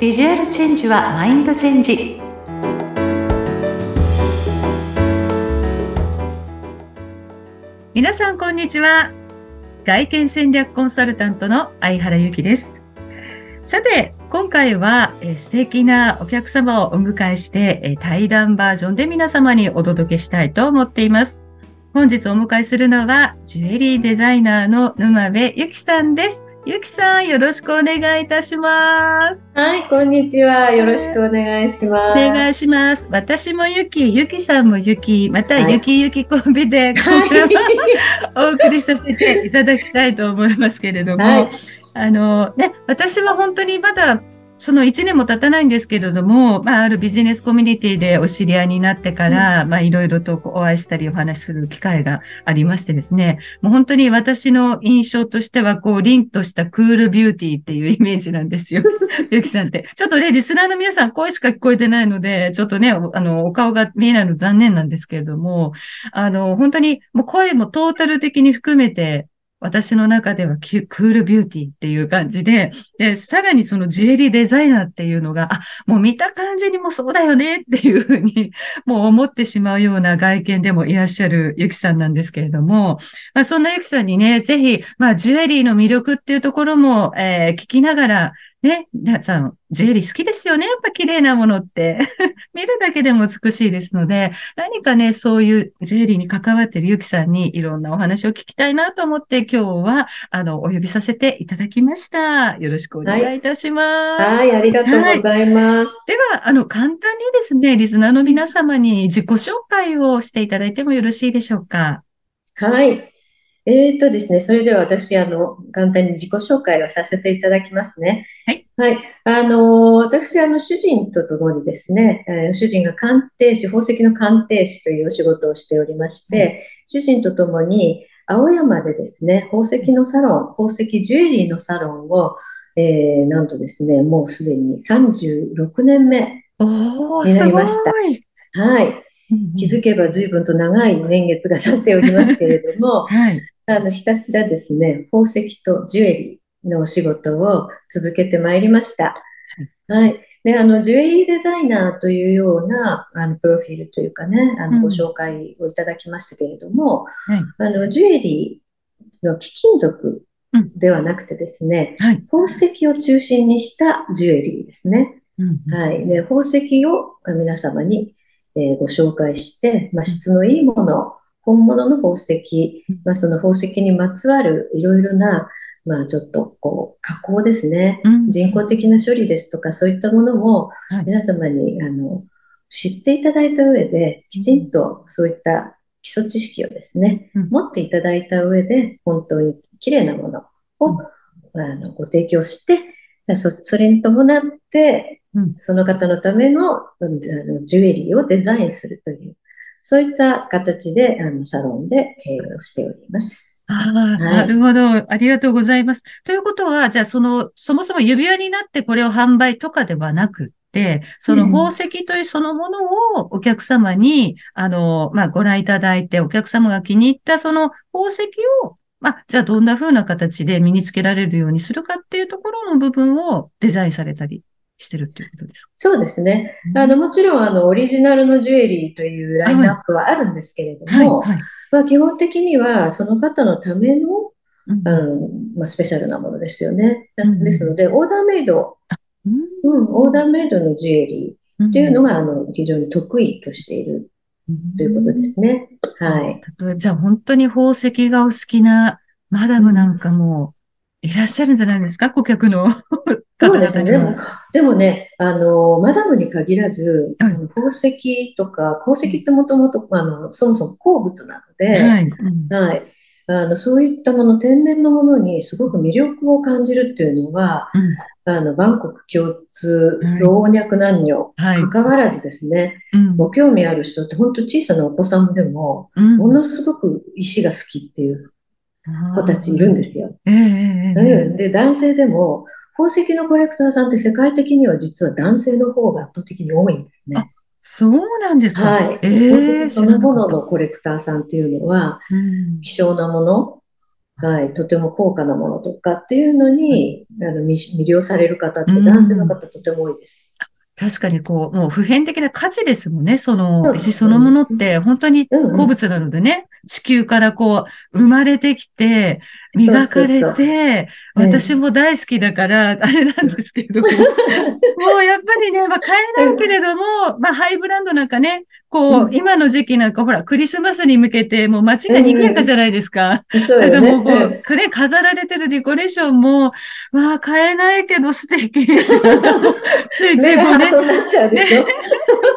ビジュアルチェンジはマインドチェンジ皆さんこんにちは外見戦略コンサルタントの相原由紀ですさて今回は、え素敵なお客様をお迎えして、え対談バージョンで皆様にお届けしたいと思っています。本日お迎えするのは、ジュエリーデザイナーの沼部ゆきさんです。ゆきさん、よろしくお願いいたします。はい、こんにちは。よろしくお願いします。お願いします。私もゆき、ゆきさんもゆき、またゆきゆきコンビで、お送りさせていただきたいと思いますけれども、はい、あのね、私は本当にまだその1年も経たないんですけれども、まあ、あるビジネスコミュニティでお知り合いになってから、うん、まあ、いろいろとお会いしたりお話しする機会がありましてですね、もう本当に私の印象としては、こう、凛としたクールビューティーっていうイメージなんですよ。ゆきさんって。ちょっとね、リスナーの皆さん声しか聞こえてないので、ちょっとね、あの、お顔が見えないの残念なんですけれども、あの、本当にもう声もトータル的に含めて、私の中ではクールビューティーっていう感じで、で、さらにそのジュエリーデザイナーっていうのが、あ、もう見た感じにもそうだよねっていうふうに、もう思ってしまうような外見でもいらっしゃるゆきさんなんですけれども、まあそんなゆきさんにね、ぜひ、まあジュエリーの魅力っていうところも、えー、聞きながら、ね、皆さん、ジュエリー好きですよね。やっぱ綺麗なものって。見るだけでも美しいですので、何かね、そういうジュエリーに関わっているゆきさんにいろんなお話を聞きたいなと思って今日は、あの、お呼びさせていただきました。よろしくお願いいたします。はい、はい、ありがとうございます。はい、では、あの、簡単にですね、リスナーの皆様に自己紹介をしていただいてもよろしいでしょうか？はい。えーとですね、それでは私、あの、簡単に自己紹介をさせていただきますね。はい。はい。あの、私、あの、主人と共にですね、えー、主人が鑑定士、宝石の鑑定士というお仕事をしておりまして、はい、主人と共に、青山でですね、宝石のサロン、宝石ジュエリーのサロンを、えー、なんとですね、もうすでに36年目になりました。はい。気づけば随分と長い年月が経っておりますけれども、はい、あの、ひたすらですね、宝石とジュエリーのお仕事を続けてまいりました。はい。で、あの、ジュエリーデザイナーというような、あの、プロフィールというかね、あの、ご紹介をいただきましたけれども、うん、あの、ジュエリーの貴金属ではなくてですね、うんはい、宝石を中心にしたジュエリーですね。うん、はい。で、宝石を皆様に、えー、ご紹介して、まあ、質のいいもの、本物の宝石、まあ、その宝石にまつわるいろいろな、まあ、ちょっとこう加工ですね、うん、人工的な処理ですとかそういったものも皆様に、あの知っていただいた上できちんとそういった基礎知識をですね、うん、持っていただいた上で本当に綺麗なものを、うん、あのご提供してそそれに伴って、その方のためのあのジュエリーをデザインするというそういった形で、あの、サロンで経営をしております。ああ、はい、なるほど。ありがとうございます。ということは、じゃあ、その、そもそも指輪になってこれを販売とかではなくて、その宝石というそのものをお客様に、うん、あの、まあ、ご覧いただいて、お客様が気に入ったその宝石を、まあ、じゃあどんな風な形で身につけられるようにするかっていうところの部分をデザインされたりしてるっていうことですか？そうですね。あの、もちろん、あの、オリジナルのジュエリーというラインナップはあるんですけれども、はいはい。はい、まあ、基本的には、その方のための、あの、まあ、スペシャルなものですよね。うん、ですので、オーダーメイド、うん、オーダーメイドのジュエリーっていうのが、あの、非常に得意としているということですね。はい。例えば、じゃあ本当に宝石がお好きなマダムなんかもいらっしゃるんじゃないですか顧客のそうですね。でも、でもね、あの、マダムに限らず、はい、宝石とか、宝石ってもともと、あの、そもそも鉱物なので、はい、はい。あの、そういったもの、天然のものにすごく魅力を感じるっていうのは、うん、あの、万国共通、老若男女、関わらずですね、ご興味ある人って、本当小さなお子さんでも、うん、ものすごく石が好きっていう子たちいるんですよ。えー、で、男性でも、宝石のコレクターさんって世界的には実は男性の方が圧倒的に多いんですね。そうなんですか？はい。えー、そのもののコレクターさんっていうのは、うん、希少なものはい、とても高価なものとかっていうのに、あの魅了される方って男性の方とても多いです。確かにこう、もう普遍的な価値ですもんね。その石そのものって本当に鉱物なのでね、地球からこう生まれてきて、磨かれて、私も大好きだから、あれなんですけど、もうやっぱりね、まあ買えないけれども、まあハイブランドなんかね、こう、今の時期なんかほら、クリスマスに向けてもう街が賑やかじゃないですか。そうだからもう、こう、飾られてるデコレーションも、わあ、買えないけど素敵。ついついこうね。なっちゃうでしょ。なっ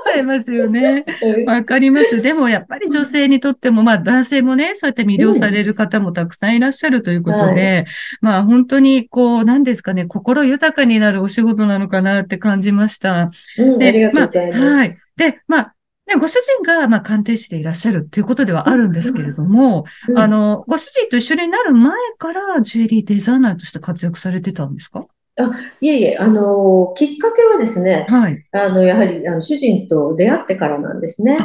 ちゃいますよね。わかります。でもやっぱり女性にとっても、まあ男性もね、そうやって魅了される方もたくさんいらっしゃるということで、はい、まあ本当にこう、何ですかね、心豊かになるお仕事なのかなって感じました。うん、で、ありがとうございます。まあ、はい。で、まあ、ね、ご主人が、まあ、鑑定士でいらっしゃるということではあるんですけれども、うん、あの、ご主人と一緒になる前からジュエリーデザイナーとして活躍されてたんですか？あいえいえ、あの、きっかけはですね、はい。あの、やはり、あの、主人と出会ってからなんですね。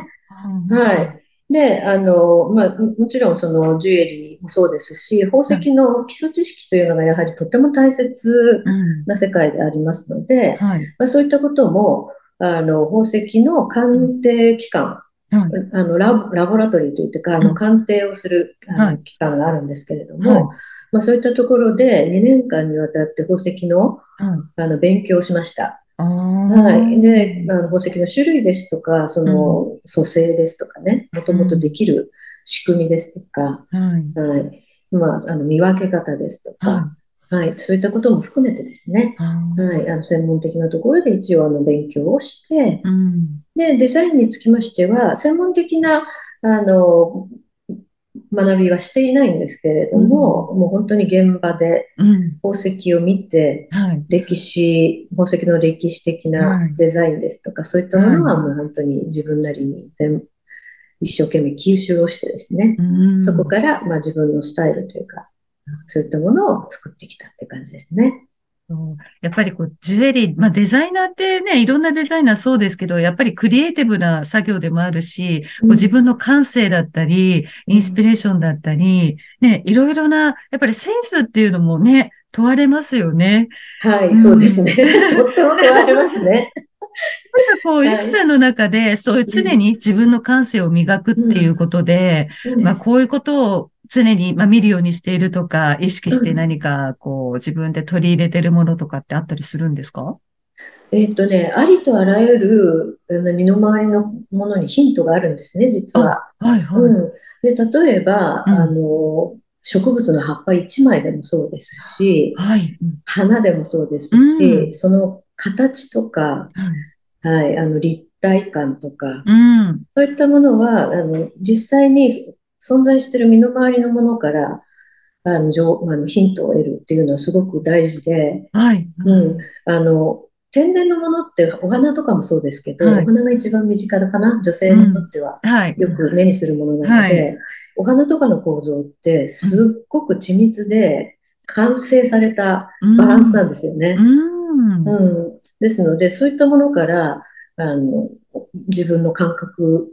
はい。で、あの、まあ、もちろんそのジュエリーもそうですし、宝石の基礎知識というのがやはりとても大切な世界でありますので、はい、まあ、そういったことも、あの、宝石の鑑定機関、はい、あのララボラトリーといってか、あの、鑑定をするあの機関があるんですけれども、まあ、そういったところで2年間にわたって宝石の,、あの勉強をしました。はい。で、あの宝石の種類ですとか、その組成ですとかね、もともとできる仕組みですとか、はい。はい、まあ、あの見分け方ですとか、はい、そういったことも含めてですね、はい、あの専門的なところで一応あの勉強をして、うん、で、デザインにつきましては、専門的な、あの、学びはしていないんですけれども、うん、もう本当に現場で宝石を見て、うんはい、歴史、宝石の歴史的なデザインですとか、はい、そういったものはもう本当に自分なりに全一生懸命吸収をしてですね、うん、そこからまあ自分のスタイルというか、そういったものを作ってきたって感じですね。やっぱりこう、ジュエリー、まあデザイナーってね、いろんなデザイナーそうですけど、やっぱりクリエイティブな作業でもあるし、うん、自分の感性だったり、インスピレーションだったり、ね、いろいろな、やっぱりセンスっていうのもね、問われますよね。はい、うん、そうですね。とっても問われますね。なんかこう、ゆきさんの中で、そういう常に自分の感性を磨くっていうことで、うん、まあこういうことを常に、まあ、見るようにしているとか、意識して何か、こう、自分で取り入れてるものとかってあったりするんですか？えっとね、ありとあらゆる身の回りのものにヒントがあるんですね、実は。はいはい。うん、で例えば、うん、あの、植物の葉っぱ1枚でもそうですし、はい、花でもそうですし、うん、その形とか、はい、はい、あの立体感とか、うん、そういったものはあの実際に存在している身の回りのものから、あの、あのヒントを得るっていうのはすごく大事で、はい。うん。あの、天然のものってお花とかもそうですけど、はい、お花が一番身近だかな？女性にとっては、よく目にするものなので、はい、お花とかの構造ってすっごく緻密で完成されたバランスなんですよね。うん、うん、ですので、そういったものから、あの、自分の感覚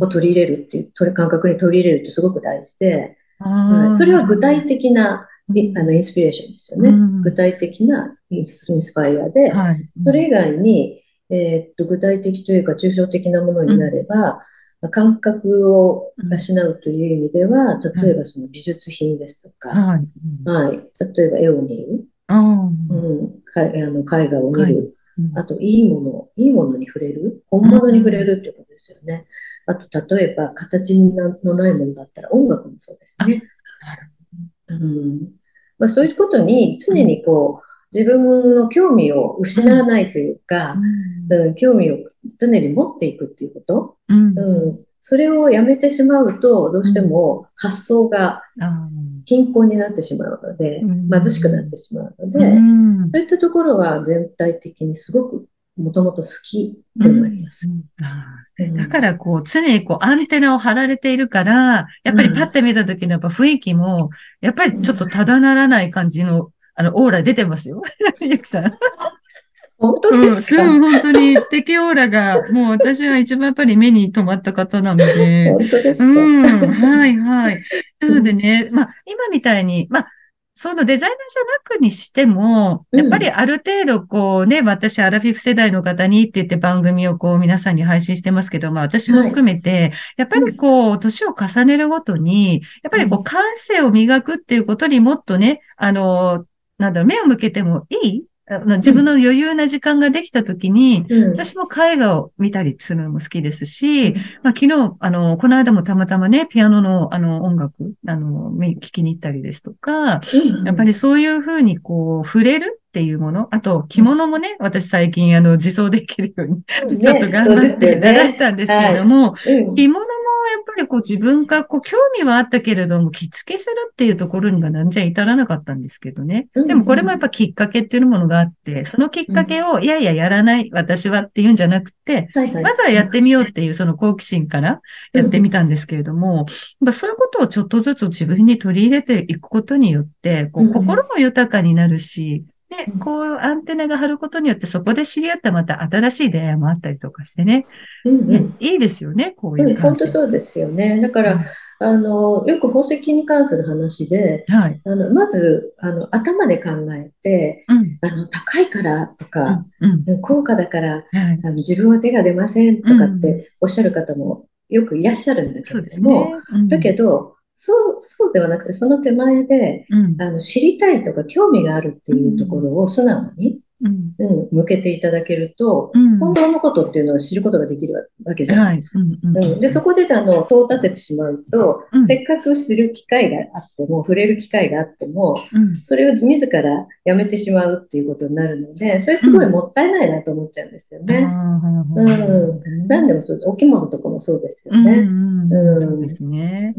を取り入れるっていう、感覚に取り入れるってすごく大事で、はい、それは具体的なあのインスピレーションですよね。うん、具体的なインスパイアで、はい、それ以外に、えー、っと具体的というか抽象的なものになれば、うん、感覚を養うという意味では、例えばその美術品ですとか、はい、はい、例えば絵を見る、うん、かあの絵画を見る、あと、いいもの、いいものに触れる、本物に触れるっていうことですよね。あと、例えば、形のないものだったら音楽もそうですね。うん。まあ、そういうことに常にこう、自分の興味を失わないというか、うん、興味を常に持っていくっていうこと、うん、うん、それをやめてしまうと、どうしても発想が貧困になってしまうので、貧しくなってしまうので、そういったところは全体的にすごくもともと好きでもあります。だからこう常にこうアンテナを張られているから、やっぱりパッて見た時のやっぱ雰囲気も、やっぱりちょっとただならない感じの、あの、オーラ出てますよ。ゆきさん。本当ですか、うん、本当に敵オーラが、もう私は一番やっぱり目に留まった方なので。本当ですか、うん、はいはい。なのでね、まあ、今みたいに、まあ、そのデザイナーじゃなくにしても、やっぱりある程度こうね、うん、私アラフィフ世代の方にって言って番組をこう皆さんに配信してますけど、まあ私も含めて、はい、やっぱりこう、年を重ねるごとに、やっぱりこう感性を磨くっていうことにもっとね、あの、なんだろう、目を向けてもいい自分の余裕な時間ができたときに、うん、私も絵画を見たりするのも好きですし、うん、まあ、昨日、あの、この間もたまたまね、ピアノのあの音楽、あの、聞きに行ったりですとか、うん、やっぱりそういうふうにこう、触れるっていうもの、あと着物もね、私最近あの自走できるように、ちょっと頑張って習ったんですけれども、ねはい、着物もぱりこう自分がこう興味はあったけれども、着付けするっていうところにはなんじゃ至らなかったんですけどね。でもこれもやっぱきっかけっていうものがあって、そのきっかけを、いやいややらない、私はっていうんじゃなくて、まずはやってみようっていうその好奇心からやってみたんですけれども、そういうことをちょっとずつ自分に取り入れていくことによって、こう心も豊かになるし、で、こうアンテナが張ることによってそこで知り合ったまた新しい出会いもあったりとかしてね。うんうん、いいですよね、こういう感じ。本当そうですよね。だから、うん、あの、よく宝石に関する話で、はい、あのまずあの頭で考えて、うん、あの高いからとか、高価だから、はい、あの自分は手が出ませんとかっておっしゃる方もよくいらっしゃるんだけれども、ね、だけど、そう、そうではなくて、その手前で、うん、あの知りたいとか興味があるっていうところを素直に、向けていただけると、うん、本当のことっていうのは知ることができるわけじゃないですか。はい、うんで、そこであの、戸を立ててしまうと、せっかく知る機会があっても、触れる機会があっても、それを自らやめてしまうっていうことになるので、それすごいもったいないなと思っちゃうんですよね。うん。何でもそうです。お着物とかもそうですよね。うん。そうですね。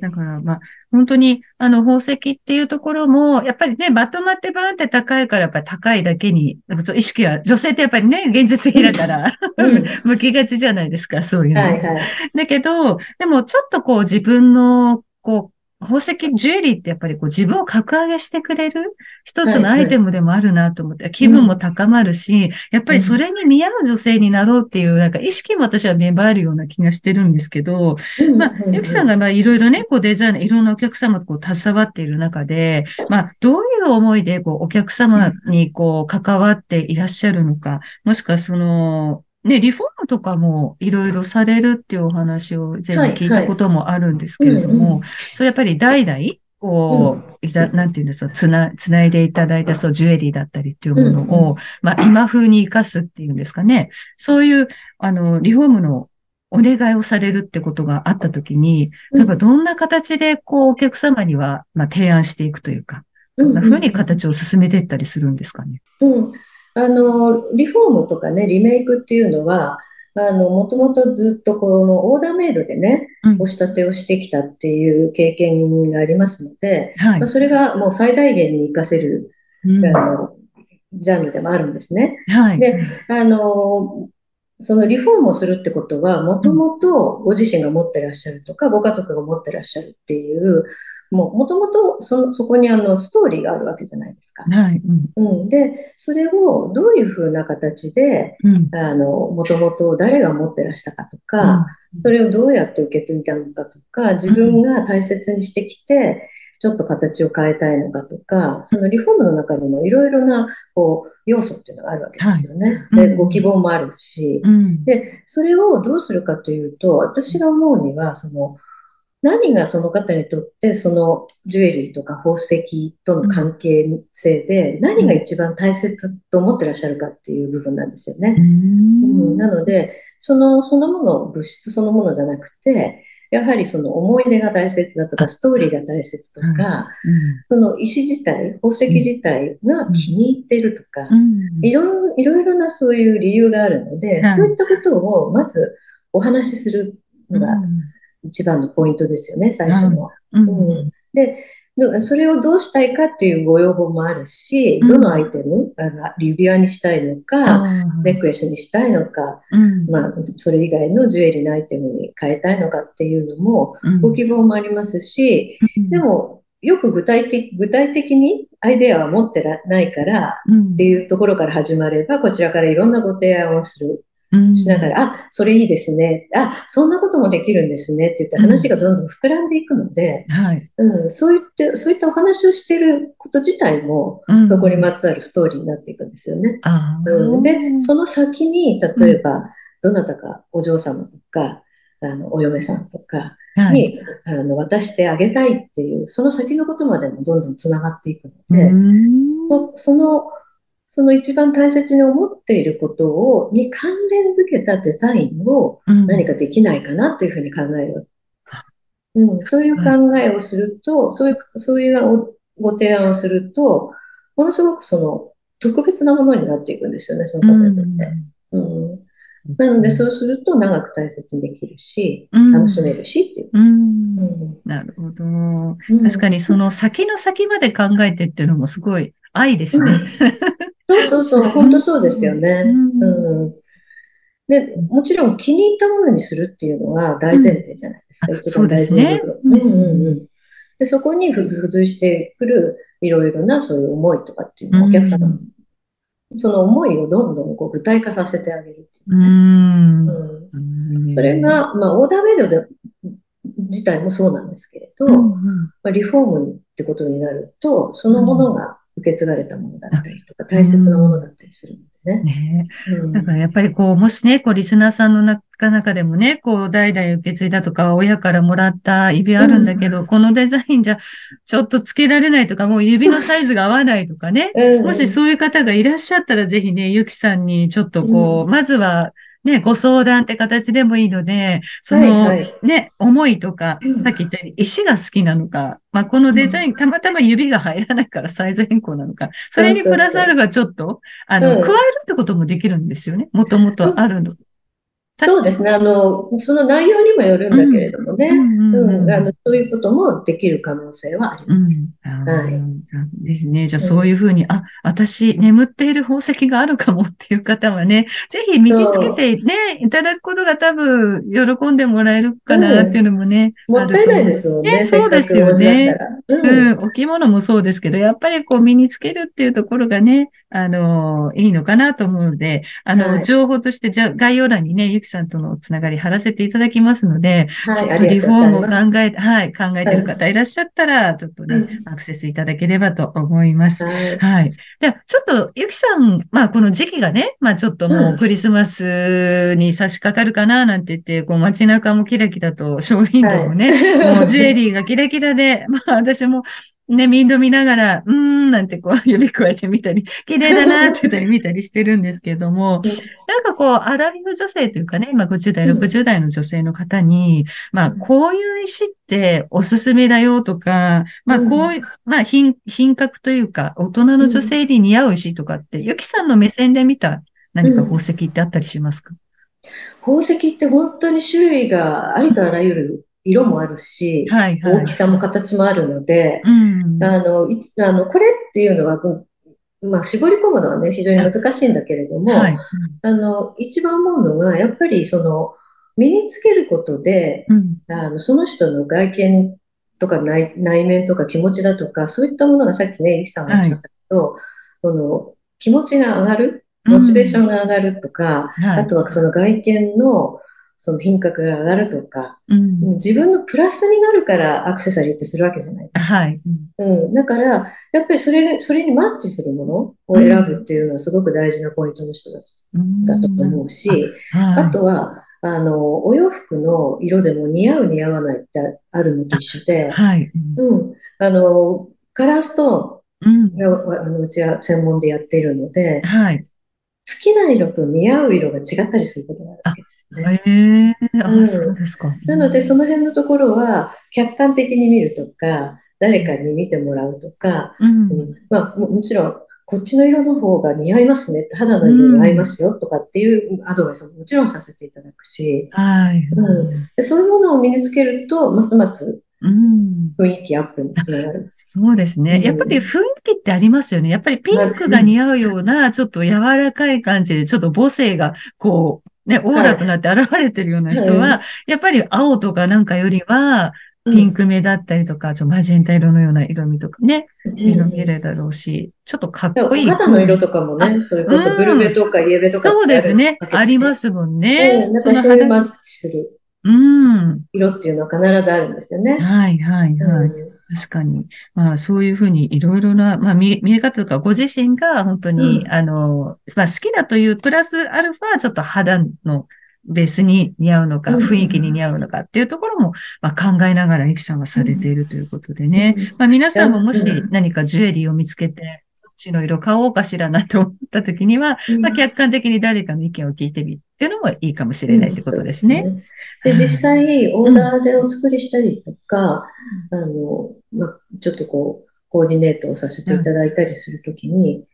だから、まあ、本当に、あの、宝石っていうところも、やっぱりね、まとまってバーンって高いから、やっぱり高いだけに、意識は、女性ってやっぱりね、現実的だから、向きがちじゃないですか、そういうの。はいはい、だけど、でもちょっとこう自分の、こう、宝石、ジュエリーってやっぱりこう自分を格上げしてくれる一つのアイテムでもあるなと思って、はいはい、気分も高まるし、うん、やっぱりそれに見合う女性になろうっていう、なんか意識も私は芽生えるような気がしてるんですけど、うん、まあ、ゆきさんがまあいろいろね、こうデザイン、いろんなお客様とこう携わっている中で、まあ、どういう思いでこうお客様にこう関わっていらっしゃるのか、もしくはその、ね、リフォームとかもいろいろされるっていうお話を全部聞いたこともあるんですけれども、そうやっぱり代々、こう、いた、なんていうんですか、つな、つないでいただいたそう、ジュエリーだったりっていうものを、まあ、今風に活かすっていうんですかね。そういう、あの、リフォームのお願いをされるってことがあったときに、例えばどんな形で、こう、お客様には、まあ、提案していくというか、どんな風に形を進めていったりするんですかね？うんあの、リフォームとかね、リメイクっていうのは、あの、もともとずっとこのオーダーメイドでね、押し立てをしてきたっていう経験がありますので、はい、まあ、それがもう最大限に活かせる、うん、あのジャンルでもあるんですね。はい、で、あの、そのリフォームをするってことは、もともとご自身が持ってらっしゃるとか、ご家族が持ってらっしゃるっていう、もう、もともとそ、そこにあの、ストーリーがあるわけじゃないですか。はい。うん。うん、で、それをどういうふうな形で、うん、あの、もともと誰が持ってらしたかとか、うん、それをどうやって受け継いだのかとか、自分が大切にしてきて、ちょっと形を変えたいのかとか、そのリフォームの中にもいろいろな、こう、要素っていうのがあるわけですよね。はい、で、ご希望もあるし、で、それをどうするかというと、私が思うには、その、何がその方にとってそのジュエリーとか宝石との関係性で何が一番大切と思ってらっしゃるかっていう部分なんですよね。うん、なので、その、そのもの、物質そのものじゃなくて、やはりその思い出が大切だとか、ストーリーが大切とか、その石自体、宝石自体が気に入ってるとか、いろいろなそういう理由があるので、そういったことをまずお話しするのが一番のポイントですよね、最初の。うん、うん、でそれをどうしたいかっていうご要望もあるし、どのアイテム、あの指輪にしたいのか、ネックレスにしたいのか、まあ、それ以外のジュエリーのアイテムに変えたいのかっていうのも、ご希望もありますし、でも、よく具体的、具体的にアイデアは持ってないからっていうところから始まれば、こちらからいろんなご提案をする。しながら、あ、それいいですね。あ、そんなこともできるんですね。って言って話がどんどん膨らんでいくので、はい、うん、そういって、そういったお話をしていること自体も、そこにまつわるストーリーになっていくんですよね。うん、で、その先に、例えば、どなたかお嬢様とか、あの、お嫁さんとかに、はい、あの渡してあげたいっていう、その先のことまでもどんどんつながっていくので、そその、その一番大切に思っていることを、に関連づけたデザインを何かできないかなというふうに考える。うん、そういう考えをすると、そういう、そういうご提案をすると、ものすごくその特別なものになっていくんですよね、その方にとって。うん、うんなので、そうすると長く大切にできるし、うん、楽しめるしっていう。うん、なるほど。確かにその先の先まで考えてっていうのもすごい愛ですね。そうそうそう、本当そうですよね。うん。で、もちろん気に入ったものにするっていうのは大前提じゃないですか。一番大事なこと。ね。うんうんうん。でそこに付随してくるいろいろなそういう思いとかっていうのはお客様その思いをどんどんこう具体化させてあげるっていうね。うん、それが、まあ、オーダーメイドで自体もそうなんですけれど、うんうん、まあ、リフォームってことになると、そのものが受け継がれたものだったりとか、大切なものだったりするのね。ねうん、だからやっぱりこう、もしね、こう、リスナーさんの中中でもね、こう、代々受け継いだとか、親からもらった指あるんだけど、うん、このデザインじゃ、ちょっとつけられないとか、もう指のサイズが合わないとかね。うん、もしそういう方がいらっしゃったら、ぜひね、ゆきさんにちょっとこう、まずは、ね、ご相談って形でもいいので、その、はいはい、ね、思いとか、さっき言ったように石が好きなのか、まあ、このデザイン、たまたま指が入らないからサイズ変更なのか、それにプラスアルファちょっと、あの、加えるってこともできるんですよね。もともとあるの。そうですね。あの、その内容にもよるんだけれどもね。うん。そういうこともできる可能性はあります。うん、はい。ぜひね、じゃあそういうふうに、あ、私、眠っている宝石があるかもっていう方はね、ぜひ身につけてね、いただくことが多分、喜んでもらえるかなっていうのもね。うん、もったいないですもんね。ねそうですよね。うん。お着物もそうですけど、やっぱりこう身につけるっていうところがね、あの、いいのかなと思うので、あの、はい、情報として、じゃ概要欄にね、ゆきさんとのつながり貼らせていただきますので、はい、ちょっとリフォームを考えて、はい、考えてる方いらっしゃったら、ちょっとね、はい、アクセスいただければと思います。はい。はい。では、ちょっと、ゆきさん、まあ、この時期がね、まあ、ちょっともうクリスマスに差し掛かるかな、なんて言って、こう、街中もキラキラと、ショーウィンドウもね、もうジュエリーがキラキラで、まあ、私もね、ミンド見ながら、うーん、なんてこう、指加えてみたり、綺麗だなって言ったり見たりしてるんですけれども、なんかこう、アラビフ女性というかね、今50代、60代の女性の方に、まあ、こういう石っておすすめだよとか、まあ、こういう、まあ、品、品格というか、大人の女性に似合う石とかって、ゆきさんの目線で見た何か宝石ってあったりしますか、宝石って本当に種類がありとあらゆる色もあるし、はいはい、大きさも形もあるので、うん、あのいつあのこれっていうのは、まあ、絞り込むのはね、非常に難しいんだけれども、はい、あの一番思うのが、やっぱりその身につけることで、うん、あのその人の外見とか内内面とか気持ちだとか、そういったものがさっきね、ゆきさんがおっしゃったけど、はい、その気持ちが上がる、モチベーションが上がるとか、うんはい、あとはその外見のその品格が上がるとか、うん、自分のプラスになるからアクセサリーってするわけじゃないですか。はい。うん。だから、やっぱりそれ、それにマッチするものを選ぶっていうのはすごく大事なポイントの人たちだと思うし、うんはい、あとは、あの、お洋服の色でも似合う似合わないってあるのと一緒で、はい。うん。あの、カラーストーンが、うん、あのうちは専門でやっているので、はい。好きな色と似合う色が違ったりすることがあるわけですね。へえー、あ、うん、そうですか。なので、その辺のところは、客観的に見るとか、誰かに見てもらうとか、うん、うん、まあも、もちろん、こっちの色の方が似合いますね肌の色に合いますよとかっていうアドバイスももちろんさせていただくし、はい、うん、でそういうものを身につけると、ますますうん、雰囲気アップにつながる。そうですね。やっぱり雰囲気ってありますよね。やっぱりピンクが似合うような、ちょっと柔らかい感じで、ちょっと母性が、こう、ね、オーラとなって現れてるような人は、はい、やっぱり青とかなんかよりは、ピンク目だったりとか、ちょっとマゼンタ色のような色味とかね、色見れるだろうし、ちょっとかっこいい。肌の色とかもね、それこそブルベとかイエベとかそうですね。ありますもんね。なんかそういうマッチする。うん。色っていうのは必ずあるんですよね。はいはいはい。確かに。まあそういうふうにいろいろな、まあ見え方とかご自身が本当に、うん、あの、まあ好きだというプラスアルファちょっと肌のベースに似合うのか、雰囲気に似合うのかっていうところも、まあ、考えながら、エキさんはされているということでね。まあ、皆さんももし何かジュエリーを見つけて、ちの色買おうかしらなと思った時には、まあ、客観的に誰かの意見を聞いてみるっていうのもいいかもしれないってことですね。で、ね、実際、オーダーでお作りしたりとか、あの、まあ、ちょっとこう、コーディネートをさせていただいたりするときに、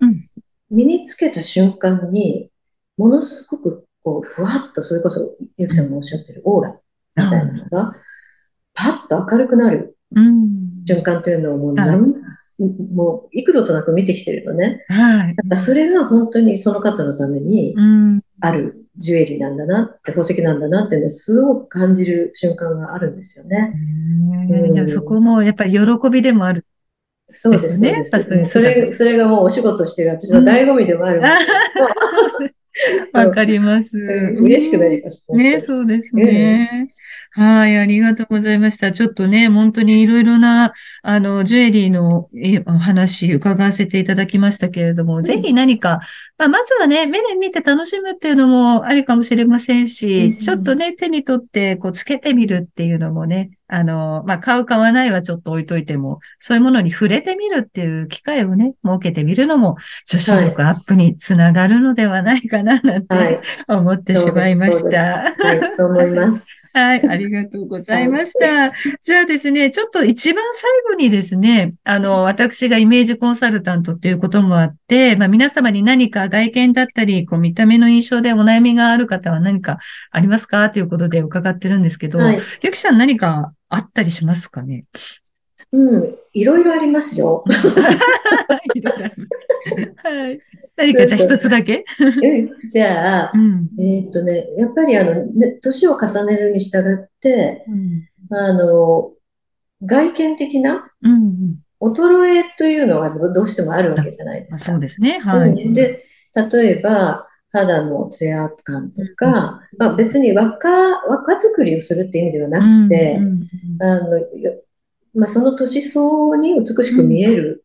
身につけた瞬間に、ものすごくこう、ふわっと、それこそ、ゆきさんもおっしゃってるオーラみたいなのが、パッと明るくなる瞬間というのをもう何、もう幾度となく見てきてるのね。はい。だからそれが本当にその方のためにあるジュエリーなんだなって、宝石なんだなっていうのをすごく感じる瞬間があるんですよね。うん、じゃあそこもやっぱり喜びでもある。そうですね。それ、それがもうお仕事してる私の醍醐味でもあるんですけど、わかります。嬉しくなります。ね、そうですね。はい、ありがとうございました。ちょっとね、本当にいろいろな、あの、ジュエリーのお話伺わせていただきましたけれども、うん、ぜひ何か、まあ、まずはね、目で見て楽しむっていうのもありかもしれませんし、うん、ちょっとね、手に取って、こう、つけてみるっていうのもね、あの、まあ、買う買わないはちょっと置いといても、そういうものに触れてみるっていう機会をね、設けてみるのも、女子力アップにつながるのではないかな、なんて思ってしまいました。はい、そう思います。はい、ありがとうございました。じゃあですね、ちょっと一番最後にですね、あの、私がイメージコンサルタントっていうこともあって、まあ皆様に何か外見だったり、こう見た目の印象でお悩みがある方は何かありますか？ということで伺ってるんですけど、はい、ゆきさん何かあったりしますかね？うん、いろいろありますよ。はい。何かじゃあ一つだけ？じゃあ、うん、えっとね、やっぱりあの、ね、年を重ねるに従って、うん、あの、外見的な、衰えというのはどうしてもあるわけじゃないですか。そうですね。はい。で、例えば、肌のツヤ感とか、まあ、別に若、若作りをするっていう意味ではなくて、あの、まあ、その年相応に美しく見える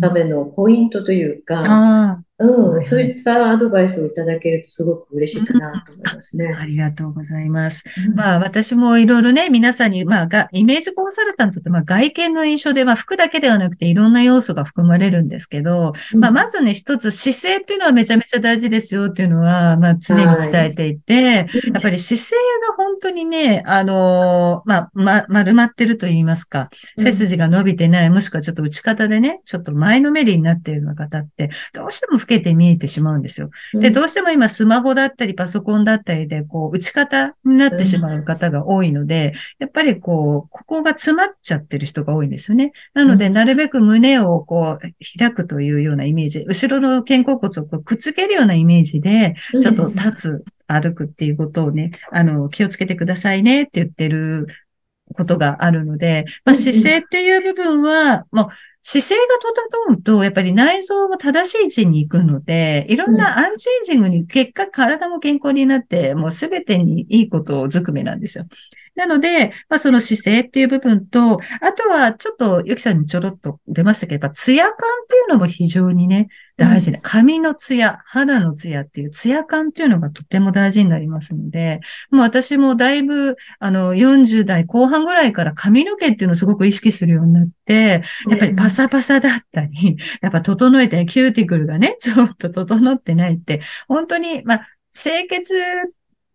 ためのポイントというか、うん、そういったアドバイスをいただけるとすごく嬉しいかなと思いますね。うん、ありがとうございます。うん、まあ私もいろいろね、皆さんに、まあが、イメージコンサルタントってまあ外見の印象で、まあ服だけではなくていろんな要素が含まれるんですけど、うん、まあまずね、一つ姿勢っていうのはめちゃめちゃ大事ですよっていうのは、まあ常に伝えていて、はい、やっぱり姿勢が本当にね、あのまあ、ま、丸まってると言いますか、背筋が伸びてない、もしくはちょっと打ち方でね、ちょっと前のめりになっているような方って、どうしても老けて見えてしまうんですよ。で、どうしても今スマホだったりパソコンだったりで、こう、打ち方になってしまう方が多いので、やっぱりこう、ここが詰まっちゃってる人が多いんですよね。なので、なるべく胸をこう、開くというようなイメージ、後ろの肩甲骨をこうくっつけるようなイメージで、ちょっと立つ、歩くっていうことをね、あの、気をつけてくださいねって言ってることがあるので、まあ、姿勢っていう部分は、もう、姿勢が整うと、やっぱり内臓も正しい位置に行くので、いろんなアンチエイジングに結果体も健康になって、もうすべてにいいことをずくめなんですよ。なので、まあその姿勢っていう部分と、あとはちょっとゆきさんにちょろっと出ましたけど、やっぱツヤ感っていうのも非常にね、大事な、髪のツヤ、肌のツヤっていうツヤ感っていうのがとても大事になりますので、もう私もだいぶ、あの、40代後半ぐらいから髪の毛っていうのをすごく意識するようになって、やっぱりパサパサだったり、やっぱ整えて、キューティクルがね、ちょっと整ってないって、本当に、まあ、清潔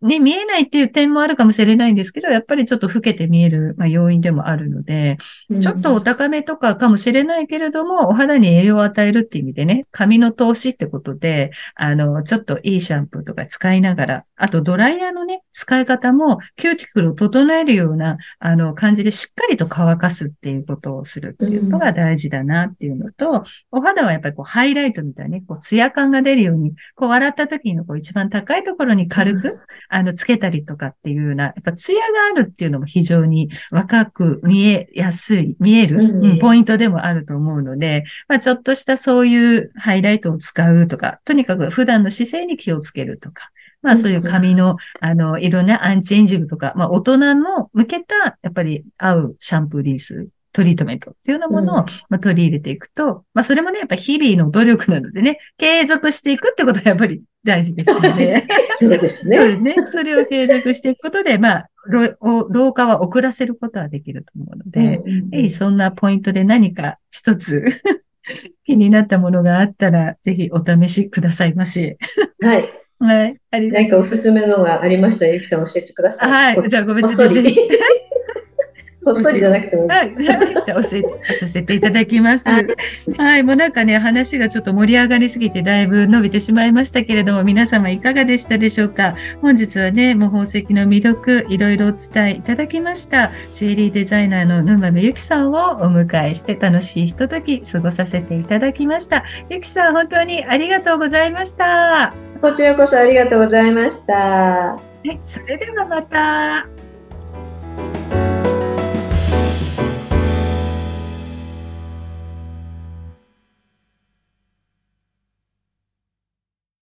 に見えないっていう点もあるかもしれないんですけど、やっぱりちょっと老けて見える、まあ、要因でもあるので、ちょっとお高めとかかもしれないけれども、お肌に栄養を与えるっていう意味でね、髪の投資ってことで、あの、ちょっといいシャンプーとか使いながら、あとドライヤーのね、使い方も、キューティクルを整えるような、あの、感じでしっかりと乾かすっていうことをするっていうのが大事だなっていうのと、お肌はやっぱりこう、ハイライトみたいにね、こう、ツヤ感が出るように、こう、笑った時のこう、一番高いところに軽く、あの、つけたりとかっていうような、やっぱツヤがあるっていうのも非常に若く見えやすい、見える、うん、ポイントでもあると思うので、まあ、ちょっとしたそういうハイライトを使うとか、とにかく普段の姿勢に気をつけるとか、まあそういう髪の、あの、いろんなアンチエンジングとか、まあ大人の向けた、やっぱり合うシャンプーリーストリートメントっていうようなものを、まあ、取り入れていくと、まあ、それもね、やっぱ日々の努力なのでね、継続していくってことはやっぱり大事ですので。そうですね。そうですね。それを継続していくことで、まあ、老化は遅らせることはできると思うので、うんうん、そんなポイントで何か一つ 気になったものがあったら、ぜひお試しくださいまし。はい。はい。何かおすすめのがありましたら、ゆきさん教えてください。はい。じゃあ、ごめんなさい。こっそりじゃなくてもいい。はい。じゃあ教えてさせていただきます。はい。もうなんかね、話がちょっと盛り上がりすぎてだいぶ伸びてしまいましたけれども、皆様いかがでしたでしょうか？本日はね、もう宝石の魅力、いろいろお伝えいただきました。ジュエリーデザイナーの沼部ゆきさんをお迎えして楽しいひととき過ごさせていただきました。ゆきさん、本当にありがとうございました。こちらこそありがとうございました。はい。それではまた。